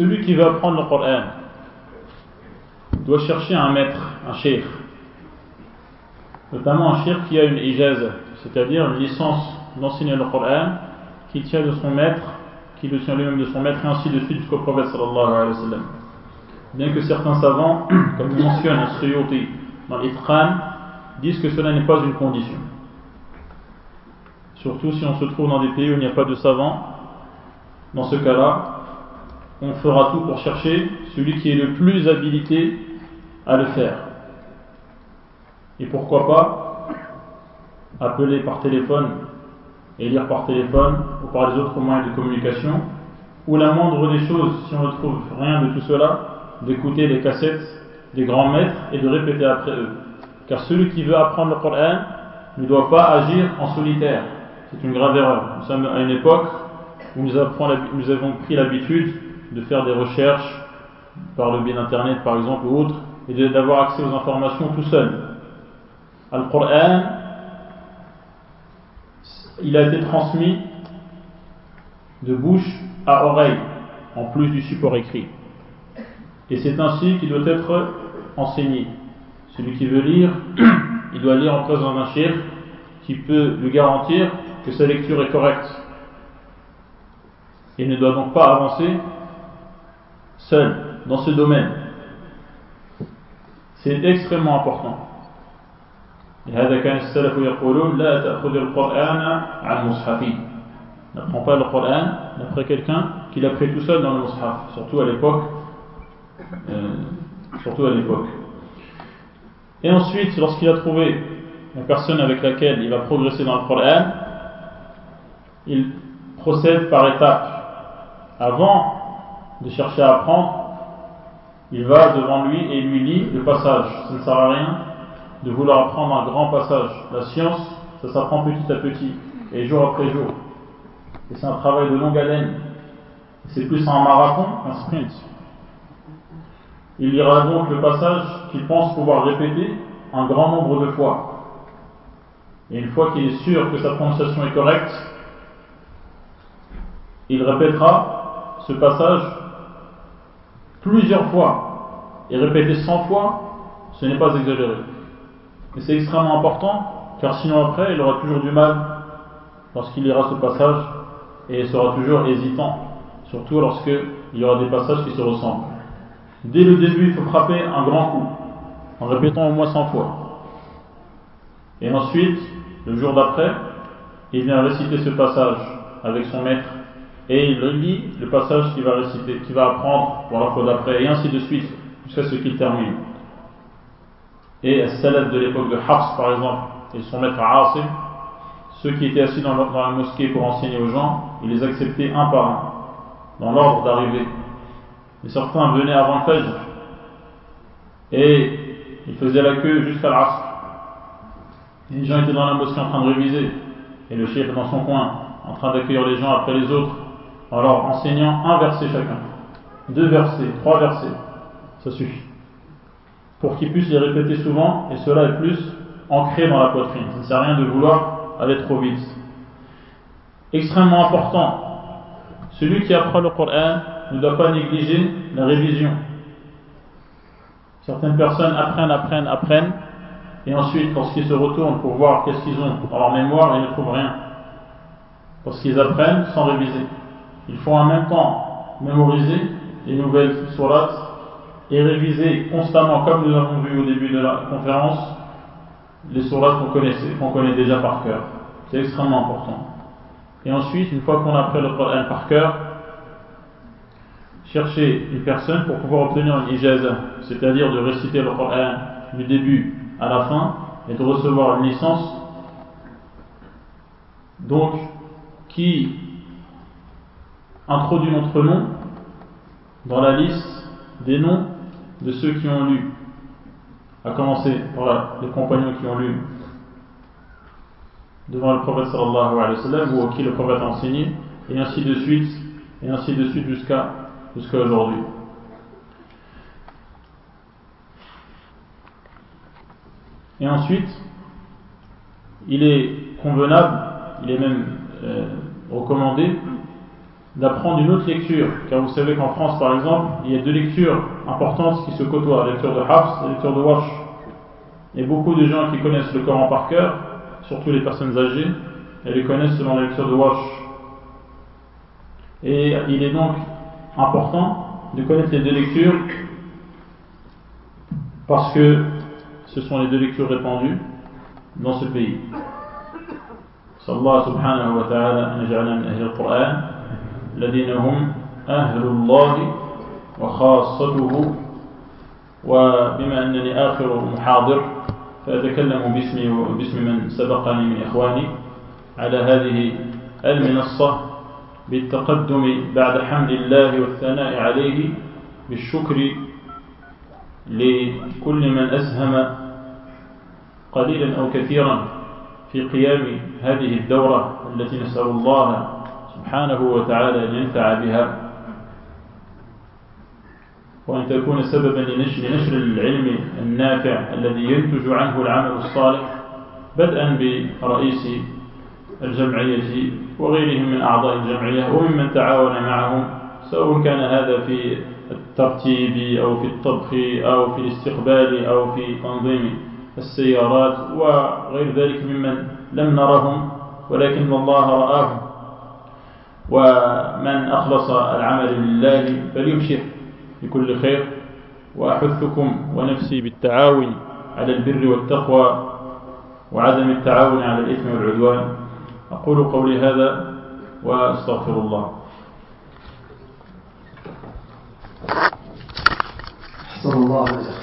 celui qui veut apprendre le Coran doit chercher un maître, un cheikh, notamment un cheikh qui a une ijaz, c'est-à-dire une licence d'enseigner le Coran, qui tient de son maître, qui le tient lui-même de son maître, et ainsi de suite jusqu'au prophète sallallahu alayhi wa sallam. Bien que certains savants, comme mentionne Suyuti dans l'Itqan, disent que cela n'est pas une condition. Surtout si on se trouve dans des pays où il n'y a pas de savants, dans ce cas-là, on fera tout pour chercher celui qui est le plus habilité à le faire. Et pourquoi pas appeler par téléphone et lire par téléphone ou par les autres moyens de communication, ou la moindre des choses, si on ne trouve rien de tout cela, d'écouter les cassettes des grands maîtres et de répéter après eux. Car celui qui veut apprendre le Coran ne doit pas agir en solitaire. C'est une grave erreur. Nous sommes à une époque où nous avons pris l'habitude de faire des recherches par le biais d'Internet par exemple ou autre, et d'avoir accès aux informations tout seul. Al-Qur'an, il a été transmis de bouche à oreille, en plus du support écrit. Et c'est ainsi qu'il doit être enseigné. Celui qui veut lire, il doit lire en présence d'un chef qui peut lui garantir que sa lecture est correcte. Il ne doit donc pas avancer seul dans ce domaine. C'est extrêmement important. لهذا كان السلف يقولون لا تأخذ القرآن عن مصحفي n'apprend pas le Coran d'après quelqu'un qui l'a pris tout seul dans le mushaf, surtout à l'époque. Euh, surtout à l'époque. Et ensuite, lorsqu'il a trouvé la personne avec laquelle il va progresser dans le Coran, il procède par étapes. Avant de chercher à apprendre, il va devant lui et lui lit le passage. Ça ne sert à rien de vouloir apprendre un grand passage. La science, ça s'apprend petit à petit et jour après jour. Et c'est un travail de longue haleine. C'est plus un marathon qu'un sprint. Il lira donc le passage qu'il pense pouvoir répéter un grand nombre de fois. Et une fois qu'il est sûr que sa prononciation est correcte, il répétera ce passage plusieurs fois. Et répéter 100 fois, ce n'est pas exagéré. Et c'est extrêmement important, car sinon après, il aura toujours du mal lorsqu'il lira ce passage et il sera toujours hésitant, surtout lorsqu'il y aura des passages qui se ressemblent. Dès le début, il faut frapper un grand coup, en répétant au moins 100 fois. Et ensuite, le jour d'après, il vient réciter ce passage avec son maître et il lit le passage qu'il va réciter, qu'il va apprendre pour la fois d'après, et ainsi de suite, jusqu'à ce qu'il termine. Et salaf de l'époque de Hafs, par exemple, et son maître Asim, ceux qui étaient assis dans la, mosquée pour enseigner aux gens, il les acceptait un par un, dans l'ordre d'arrivée. Et certains venaient avant le Fajr, et ils faisaient la queue jusqu'à l'Asr. Les gens étaient dans la mosquée en train de réviser, et le chef dans son coin, en train d'accueillir les gens après les autres, alors enseignant un verset chacun, deux versets, trois versets, ça suffit. Pour qu'ils puissent les répéter souvent, et cela est plus ancré dans la poitrine. Ça ne sert à rien de vouloir aller trop vite. Extrêmement important, celui qui apprend le Coran ne doit pas négliger la révision. Certaines personnes apprennent, apprennent, apprennent, et ensuite, lorsqu'ils se retournent pour voir qu'est-ce qu'ils ont dans leur mémoire, ils ne trouvent rien. Parce qu'ils apprennent sans réviser. Il faut en même temps mémoriser les nouvelles sourates et réviser constamment, comme nous avons vu au début de la conférence, les sourates qu'on connaît déjà par cœur. C'est extrêmement important. Et ensuite, une fois qu'on a appris le Coran par cœur, chercher une personne pour pouvoir obtenir une ijaza, c'est-à-dire de réciter le Coran du début à la fin et de recevoir une licence, donc qui introduit notre nom dans la liste des noms de ceux qui ont lu, à commencer par les compagnons qui ont lu devant le prophète sallallahu alayhi wa sallam ou à qui le prophète a enseigné, et ainsi de suite, et ainsi de suite jusqu'à jusqu'à aujourd'hui. Et ensuite, il est convenable, il est même euh, recommandé d'apprendre une autre lecture, car vous savez qu'en France, par exemple, il y a deux lectures importantes qui se côtoient, la lecture de Hafs et la lecture de Warsh. Et beaucoup de gens qui connaissent le Coran par cœur, surtout les personnes âgées, elles les connaissent selon la lecture de Warsh. Et il est donc important de connaître les deux lectures parce que ce sont les deux lectures répandues dans ce pays. صلى الله سبحانه وتعالى أن يجعلنا من أهل القرآن الذين هم أهل الله وخاصته. وبما أنني آخر محاضر فأتكلم باسمي وباسم من سبقني من إخواني على هذه المنصة بالتقدم بعد حمد الله والثناء عليه بالشكر لكل من أسهم قليلا أو كثيرا في قيام هذه الدورة التي نسأل الله سبحانه وتعالى أن ينفع بها. وأن تكون سببا لنشر نشر العلم النافع الذي ينتج عنه العمل الصالح بدءا برئيس الجمعية وغيرهم من أعضاء الجمعية وممن تعاون معهم سواء كان هذا في الترتيب أو في الطبخ أو في الاستقبال أو في تنظيم السيارات وغير ذلك ممن لم نرهم ولكن الله رآهم. ومن أخلص العمل لله فليبشر بكل خير. وأحثكم ونفسي بالتعاون على البر والتقوى وعدم التعاون على الإثم والعدوان. أقول قولي هذا وأستغفر الله. صلى الله عليه